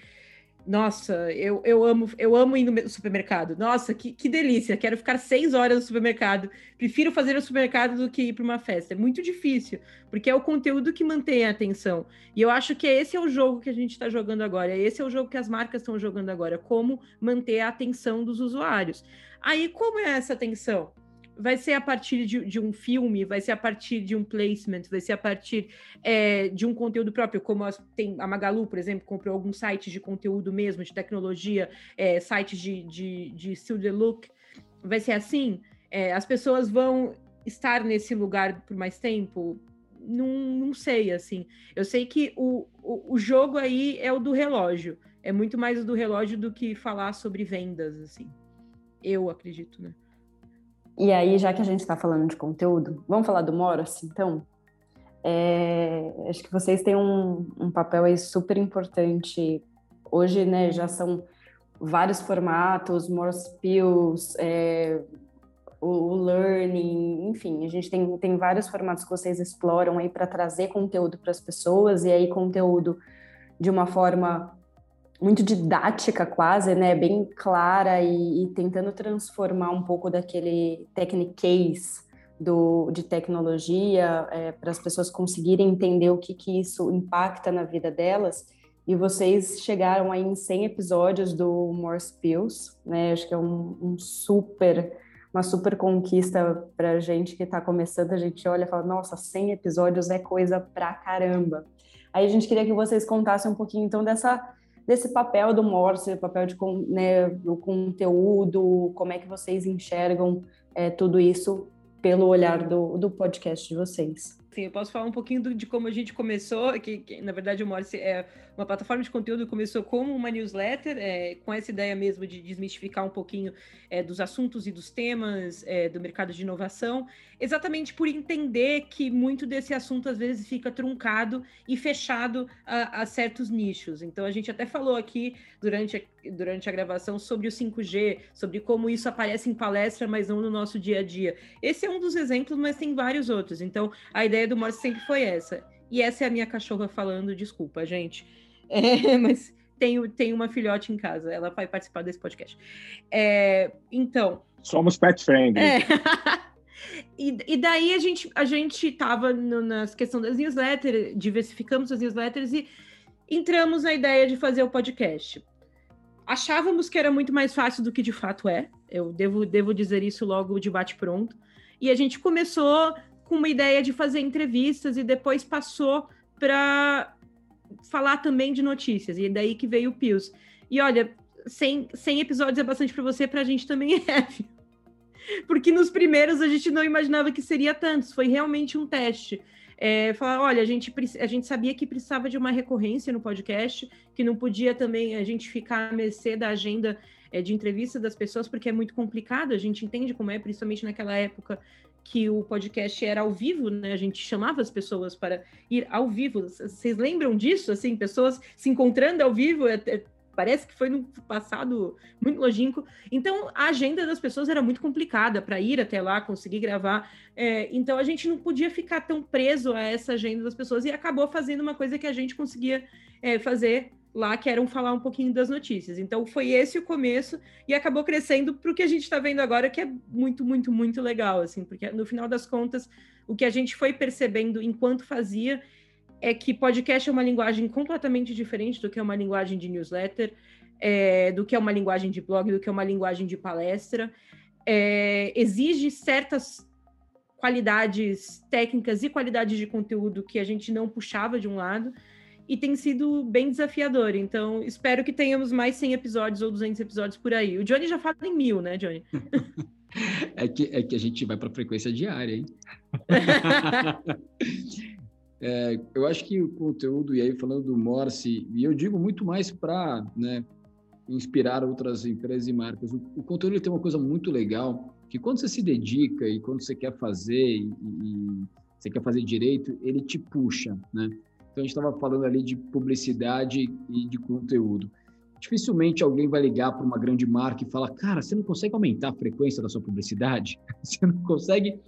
nossa, eu, eu amo eu amo ir no supermercado. Nossa, que, que delícia! Quero ficar seis horas no supermercado. Prefiro fazer no supermercado do que ir para uma festa. É muito difícil, porque é o conteúdo que mantém a atenção. E eu acho que esse é o jogo que a gente está jogando agora. Esse é o jogo que as marcas estão jogando agora. Como manter a atenção dos usuários. Aí, como é essa atenção? Vai ser a partir de, de, um filme, vai ser a partir de um placement, vai ser a partir é, de um conteúdo próprio, como as, tem a Magalu, por exemplo, comprou alguns sites de conteúdo mesmo, de tecnologia, é, sites de, de, de still the look. Vai ser assim? É, as pessoas vão estar nesse lugar por mais tempo? Não, não sei, assim. Eu sei que o, o, o jogo aí é o do relógio. É muito mais o do relógio do que falar sobre vendas, assim. Eu acredito, né? E aí, já que a gente está falando de conteúdo, vamos falar do Moros, então? É, acho que vocês têm um, um, papel aí super importante. Hoje, né, já são vários formatos, Morse Pills, é, o, o, Learning, enfim, a gente tem, tem vários formatos que vocês exploram aí para trazer conteúdo para as pessoas, e aí conteúdo de uma forma muito didática quase, né, bem clara e, e tentando transformar um pouco daquele techniquez do, de tecnologia é, para as pessoas conseguirem entender o que, que isso impacta na vida delas. E vocês chegaram aí em 100 episódios do More Spills, né? Acho que é um, um super, uma super conquista para gente que está começando. A gente olha e fala, nossa, 100 episódios é coisa pra caramba. Aí a gente queria que vocês contassem um pouquinho então dessa desse papel do Morse, papel de né, do conteúdo, como é que vocês enxergam é, tudo isso pelo olhar do, do podcast de vocês. Sim, eu posso falar um pouquinho do, de como a gente começou, que, que, na verdade o Morse é uma plataforma de conteúdo que começou como uma newsletter, é, com essa ideia mesmo de desmistificar um pouquinho é, dos assuntos e dos temas é, do mercado de inovação, exatamente por entender que muito desse assunto às vezes fica truncado e fechado a, a certos nichos. Então a gente até falou aqui durante durante a gravação sobre o 5G, sobre como isso aparece em palestra, mas não no nosso dia a dia. Esse é um dos exemplos, mas tem vários outros. Então, a ideia do Morse sempre foi essa. E essa é a minha cachorra falando, desculpa, gente. É, mas tenho, tenho uma filhote em casa, ela vai participar desse podcast. É, então. Somos pet friendly. É. e, e, daí a gente a gente estava nas questão das newsletters, diversificamos as newsletters e entramos na ideia de fazer o podcast. Achávamos que era muito mais fácil do que de fato é. Eu devo, devo dizer isso logo de bate pronto. E a gente começou com uma ideia de fazer entrevistas e depois passou para falar também de notícias. E daí que veio o Pius. E olha, 100, 100 episódios é bastante para você, para a gente também é. Porque nos primeiros a gente não imaginava que seria tantos. Foi realmente um teste. É, falar, olha, a gente, a gente sabia que precisava de uma recorrência no podcast, que não podia também a gente ficar a mercê da agenda é, de entrevista das pessoas, porque é muito complicado, a gente entende como é, principalmente naquela época que o podcast era ao vivo, né? A gente chamava as pessoas para ir ao vivo. Vocês lembram disso? Assim, pessoas se encontrando ao vivo, é, é, parece que foi no passado muito longínquo. Então, a agenda das pessoas era muito complicada para ir até lá, conseguir gravar. É, então, a gente não podia ficar tão preso a essa agenda das pessoas e acabou fazendo uma coisa que a gente conseguia é, fazer lá que eram falar um pouquinho das notícias. Então foi esse o começo e acabou crescendo para o que a gente está vendo agora, que é muito, muito, muito legal, assim, porque no final das contas o que a gente foi percebendo enquanto fazia é que podcast é uma linguagem completamente diferente do que é uma linguagem de newsletter, é, do que é uma linguagem de blog, do que é uma linguagem de palestra. É, exige certas qualidades técnicas e qualidades de conteúdo que a gente não puxava de um lado e tem sido bem desafiador. Então, espero que tenhamos mais 100 episódios ou 200 episódios por aí. O Johnny já fala em mil, né, Johnny? é, que, é que a gente vai para frequência diária, hein? é, eu acho que o conteúdo, e aí falando do Morse, e eu digo muito mais para né, inspirar outras empresas e marcas, o, o conteúdo tem uma coisa muito legal, que quando você se dedica e quando você quer fazer e, e você quer fazer direito, ele te puxa, né? Então a gente estava falando ali de publicidade e de conteúdo. Dificilmente alguém vai ligar para uma grande marca e falar: Cara, você não consegue aumentar a frequência da sua publicidade? Você não consegue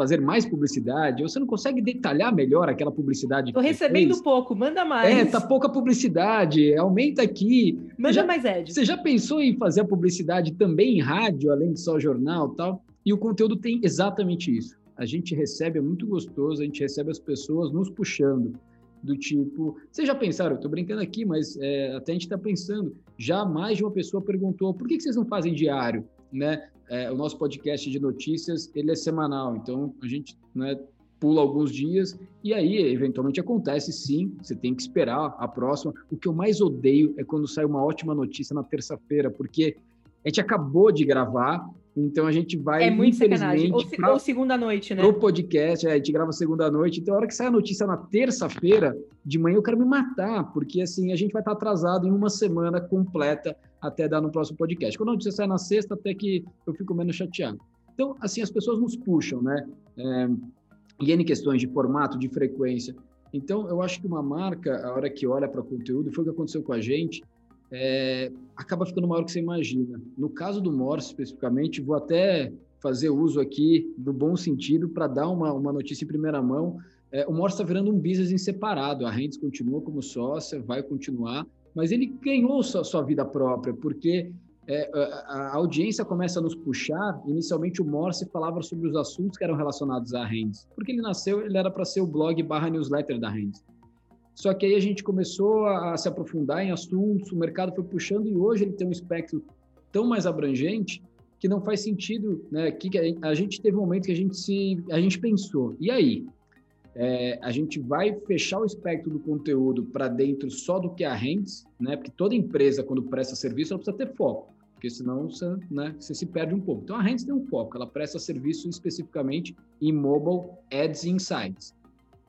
fazer mais publicidade? Ou você não consegue detalhar melhor aquela publicidade? Estou recebendo fez? pouco, manda mais. É, tá pouca publicidade, aumenta aqui. Manda já, mais, Ed. Você já pensou em fazer a publicidade também em rádio, além de só jornal tal? E o conteúdo tem exatamente isso. A gente recebe, é muito gostoso, a gente recebe as pessoas nos puxando do tipo, vocês já pensaram, eu tô brincando aqui, mas é, até a gente está pensando, já mais de uma pessoa perguntou, por que, que vocês não fazem diário, né? É, o nosso podcast de notícias, ele é semanal, então a gente né, pula alguns dias e aí eventualmente acontece sim, você tem que esperar a próxima. O que eu mais odeio é quando sai uma ótima notícia na terça-feira, porque a gente acabou de gravar, então a gente vai. É muito sacanagem. Ou, pra, ou segunda noite, né? Pro podcast, é, a gente grava segunda noite. Então, a hora que sai a notícia na terça-feira, de manhã, eu quero me matar, porque assim a gente vai estar atrasado em uma semana completa até dar no próximo podcast. Quando a notícia sai na sexta, até que eu fico menos chateado. Então, assim, as pessoas nos puxam, né? É, e N questões de formato, de frequência. Então, eu acho que uma marca, a hora que olha para o conteúdo, foi o que aconteceu com a gente, é, acaba ficando maior que você imagina. No caso do Morse, especificamente, vou até fazer uso aqui do bom sentido para dar uma, uma notícia em primeira mão. É, o Morse está virando um business em separado. A Rendes continua como sócia, vai continuar, mas ele ganhou sua, sua vida própria, porque é, a, a, audiência começa a nos puxar. Inicialmente, o Morse falava sobre os assuntos que eram relacionados à Rendes, porque ele nasceu, ele era para ser o blog barra newsletter da Rendes. Só que aí a gente começou a, se aprofundar em assuntos, o mercado foi puxando e hoje ele tem um espectro tão mais abrangente que não faz sentido, né? Que a gente teve um momento que a gente se, a gente pensou, e aí, é, a gente vai fechar o espectro do conteúdo para dentro só do que a Hands, né? Porque toda empresa quando presta serviço ela precisa ter foco, porque senão você, né, você se perde um pouco. Então a Hands tem um foco, ela presta serviço especificamente em mobile ads insights.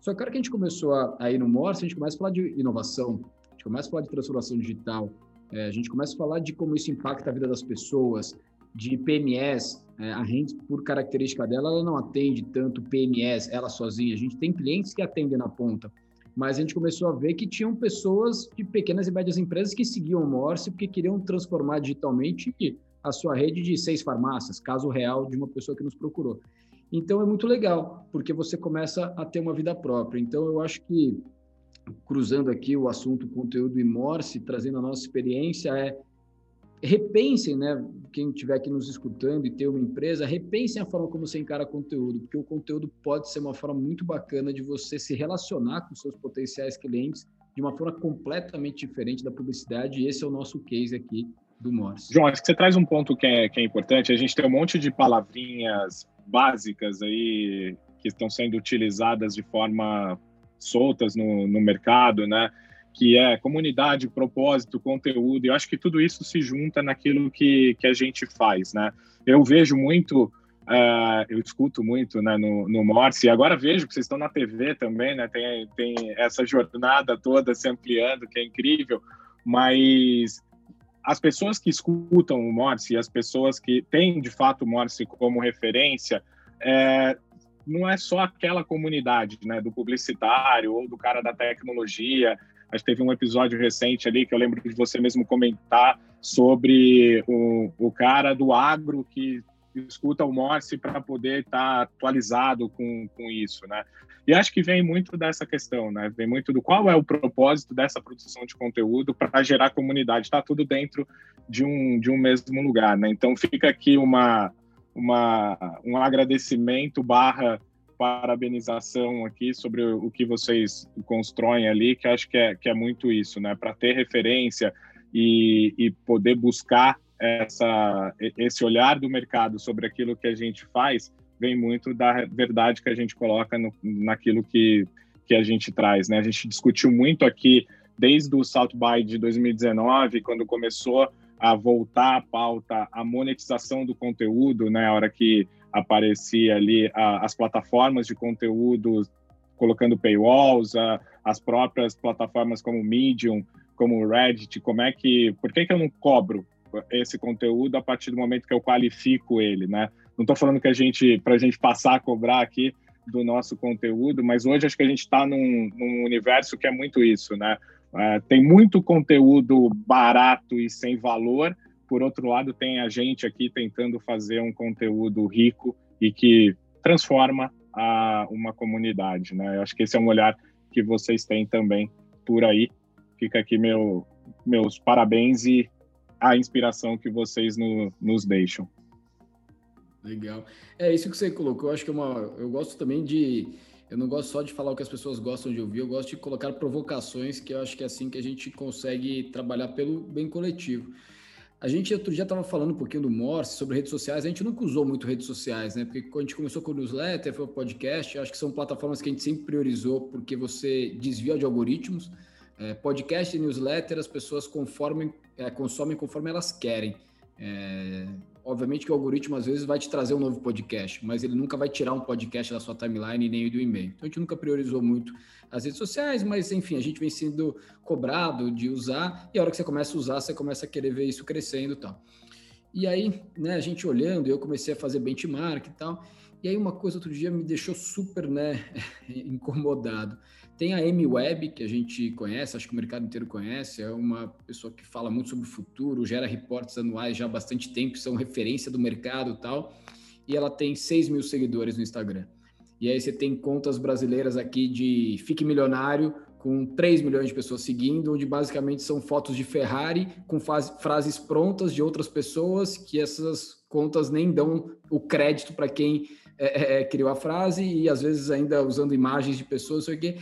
Só que a que a gente começou a, a ir no Morse, a gente começa a falar de inovação, a gente começa a falar de transformação digital, é, a gente começa a falar de como isso impacta a vida das pessoas, de PMS, é, a Rentes, por característica dela, ela não atende tanto PMS, ela sozinha. A gente tem clientes que atendem na ponta. mas a gente começou a ver que tinham pessoas de pequenas e médias empresas que seguiam o Morse porque queriam transformar digitalmente a sua rede de seis farmácias, caso real de uma pessoa que nos procurou. Então é muito legal, porque você começa a ter uma vida própria. Então eu acho que cruzando aqui o assunto conteúdo e Morse, trazendo a nossa experiência, é repensem, né, quem estiver aqui nos escutando e ter uma empresa, repensem a forma como você encara conteúdo, porque o conteúdo pode ser uma forma muito bacana de você se relacionar com seus potenciais clientes de uma forma completamente diferente da publicidade, e esse é o nosso case aqui do Morse. João, acho que você traz um ponto que é, que é importante, a gente tem um monte de palavrinhas básicas aí que estão sendo utilizadas de forma soltas no, no mercado, né? que é comunidade, propósito, conteúdo, eu acho que tudo isso se junta naquilo que, que a gente faz, né? Eu vejo muito, uh, eu escuto muito né, no, no Morse, e agora vejo que vocês estão na TV também, né? Tem, tem essa jornada toda se ampliando, que é incrível, mas as pessoas que escutam o Morse, as pessoas que têm, de fato, o Morse como referência, é, não é só aquela comunidade, né, do publicitário ou do cara da tecnologia, Acho que teve um episódio recente ali que eu lembro de você mesmo comentar sobre o, o cara do agro que escuta o Morse para poder estar tá atualizado com, com isso, né? E acho que vem muito dessa questão, né? Vem muito do qual é o propósito dessa produção de conteúdo para gerar comunidade. Está tudo dentro de um, de um mesmo lugar, né? Então fica aqui uma, uma, um agradecimento barra parabenização aqui sobre o que vocês constroem ali, que acho que é, que é muito isso, né? Para ter referência e, e poder buscar essa, esse olhar do mercado sobre aquilo que a gente faz, vem muito da verdade que a gente coloca no, naquilo que, que a gente traz, né? A gente discutiu muito aqui desde o South by de 2019, quando começou a voltar a pauta a monetização do conteúdo, né? A hora que aparecia ali a, as plataformas de conteúdo colocando paywalls, a, as próprias plataformas como Medium, como Reddit, como é que, por que que eu não cobro esse conteúdo a partir do momento que eu qualifico ele, né? Não estou falando que a gente, para a gente passar a cobrar aqui do nosso conteúdo, mas hoje acho que a gente está num, num, universo que é muito isso, né? É, tem muito conteúdo barato e sem valor, por outro lado, tem a gente aqui tentando fazer um conteúdo rico e que transforma a, uma comunidade, né? Eu acho que esse é um olhar que vocês têm também por aí. Fica aqui meu, meus parabéns e a inspiração que vocês no, nos deixam. Legal. É isso que você colocou. Eu acho que é uma. Eu gosto também de. Eu não gosto só de falar o que as pessoas gostam de ouvir, eu gosto de colocar provocações, que eu acho que é assim que a gente consegue trabalhar pelo bem coletivo. A gente outro dia estava falando um pouquinho do Morse, sobre redes sociais. A gente nunca usou muito redes sociais, né? Porque quando a gente começou com o newsletter, foi o podcast, acho que são plataformas que a gente sempre priorizou porque você desvia de algoritmos. É, podcast e newsletter, as pessoas conforme, é, consomem conforme elas querem. É, obviamente que o algoritmo às vezes vai te trazer um novo podcast, mas ele nunca vai tirar um podcast da sua timeline nem do e-mail. Então a gente nunca priorizou muito as redes sociais, mas enfim, a gente vem sendo cobrado de usar e a hora que você começa a usar, você começa a querer ver isso crescendo e tal. E aí, né, a gente olhando, eu comecei a fazer benchmark e tal. E aí uma coisa outro dia me deixou super, né, incomodado. Tem a M Web, que a gente conhece, acho que o mercado inteiro conhece, é uma pessoa que fala muito sobre o futuro, gera reportes anuais já há bastante tempo, são referência do mercado e tal, e ela tem 6 mil seguidores no Instagram. E aí você tem contas brasileiras aqui de Fique Milionário, com 3 milhões de pessoas seguindo, onde basicamente são fotos de Ferrari com frases prontas de outras pessoas, que essas contas nem dão o crédito para quem é, é, é, criou a frase, e às vezes ainda usando imagens de pessoas, isso aqui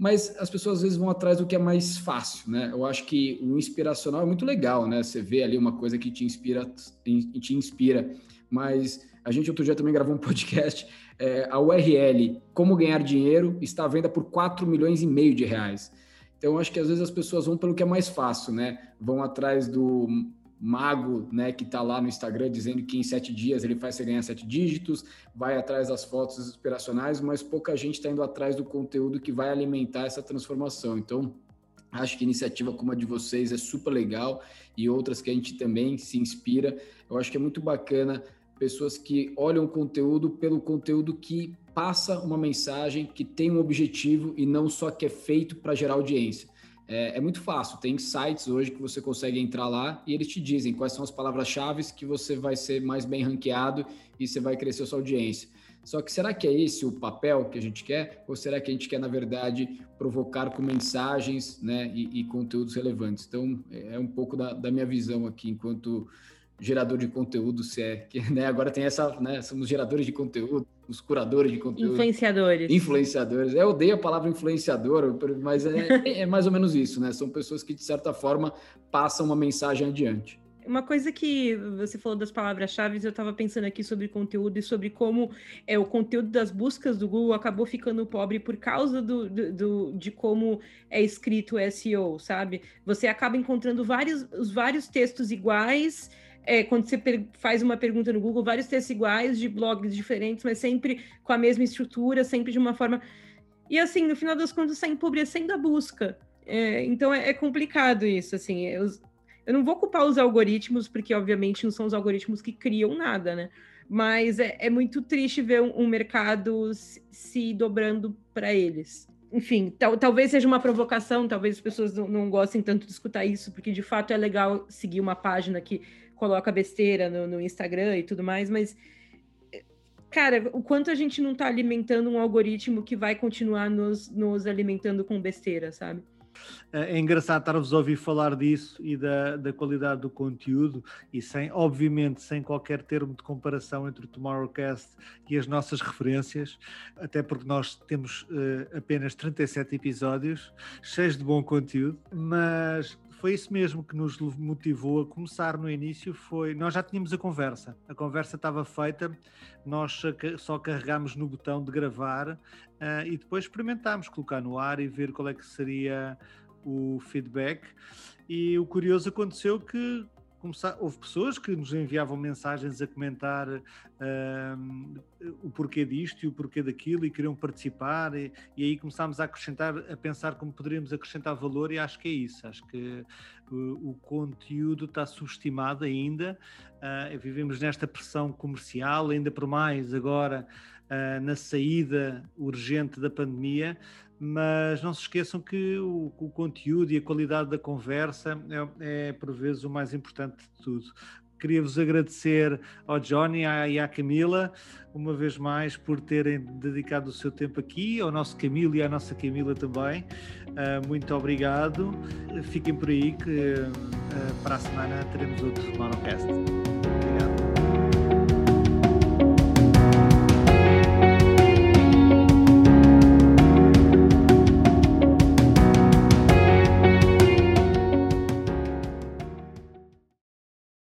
mas as pessoas às vezes vão atrás do que é mais fácil, né? Eu acho que o inspiracional é muito legal, né? Você vê ali uma coisa que te inspira, te inspira. Mas a gente outro dia também gravou um podcast, é, a URL Como Ganhar Dinheiro está à venda por 4 milhões e meio de reais. Então, acho que às vezes as pessoas vão pelo que é mais fácil, né? Vão atrás do mago, né, que está lá no Instagram dizendo que em sete dias ele faz você ganhar sete dígitos, vai atrás das fotos inspiracionais, mas pouca gente está indo atrás do conteúdo que vai alimentar essa transformação. Então, acho que iniciativa como a de vocês é super legal e outras que a gente também se inspira. Eu acho que é muito bacana pessoas que olham o conteúdo pelo conteúdo que passa uma mensagem, que tem um objetivo e não só que é feito para gerar audiência. É, é, muito fácil, tem sites hoje que você consegue entrar lá e eles te dizem quais são as palavras-chave que você vai ser mais bem ranqueado e você vai crescer sua audiência. Só que será que é esse o papel que a gente quer? Ou será que a gente quer, na verdade, provocar com mensagens né, e, e conteúdos relevantes? Então, é um pouco da, da minha visão aqui, enquanto gerador de conteúdo, se é que né, agora tem essa, né, somos geradores de conteúdo, os curadores de conteúdo. Influenciadores. Influenciadores. Eu odeio a palavra influenciador, mas é, é mais ou menos isso, né? São pessoas que, de certa forma, passam uma mensagem adiante. Uma coisa que você falou das palavras-chave, eu estava pensando aqui sobre conteúdo e sobre como é, o conteúdo das buscas do Google acabou ficando pobre por causa do, do, do de como é escrito o SEO, sabe? Você acaba encontrando vários, os vários textos iguais é, quando você faz uma pergunta no Google, vários textos iguais de blogs diferentes, mas sempre com a mesma estrutura, sempre de uma forma. E assim, no final das contas, está empobrecendo a busca. É, então é, é, complicado isso, assim. Eu, eu não vou culpar os algoritmos, porque obviamente não são os algoritmos que criam nada, né? Mas é, é muito triste ver um, um mercado se, se dobrando para eles enfim, tal, talvez seja uma provocação, talvez as pessoas não, não, gostem tanto de escutar isso, porque de fato é legal seguir uma página que coloca besteira no, no Instagram e tudo mais, mas cara, o quanto a gente não está alimentando um algoritmo que vai continuar nos, nos alimentando com besteira, sabe? É, é engraçado estar-vos a ouvir falar disso e da, da qualidade do conteúdo e sem, obviamente, sem qualquer termo de comparação entre o Tomorrowcast e as nossas referências, até porque nós temos uh, apenas 37 episódios, cheios de bom conteúdo, mas foi isso mesmo que nos motivou a começar no início. Foi nós já tínhamos a conversa, a conversa estava feita, nós só carregámos no botão de gravar uh, e depois experimentámos colocar no ar e ver qual é que seria o feedback. E o curioso aconteceu que começar, houve pessoas que nos enviavam mensagens a comentar o porquê disto e o porquê daquilo e queriam participar e, e, aí começámos a acrescentar, a pensar como poderíamos acrescentar valor e acho que é isso, acho que o, o conteúdo está subestimado ainda, uh, vivemos nesta pressão comercial, ainda por mais agora uh, na saída urgente da pandemia, mas não se esqueçam que o, o conteúdo e a qualidade da conversa é, é, por vezes, o mais importante de tudo. Queria-vos agradecer ao Johnny e à Camila, uma vez mais, por terem dedicado o seu tempo aqui, ao nosso Camilo e à nossa Camila também. Uh, muito obrigado. Fiquem por aí, que uh, para a semana teremos outro Monocast.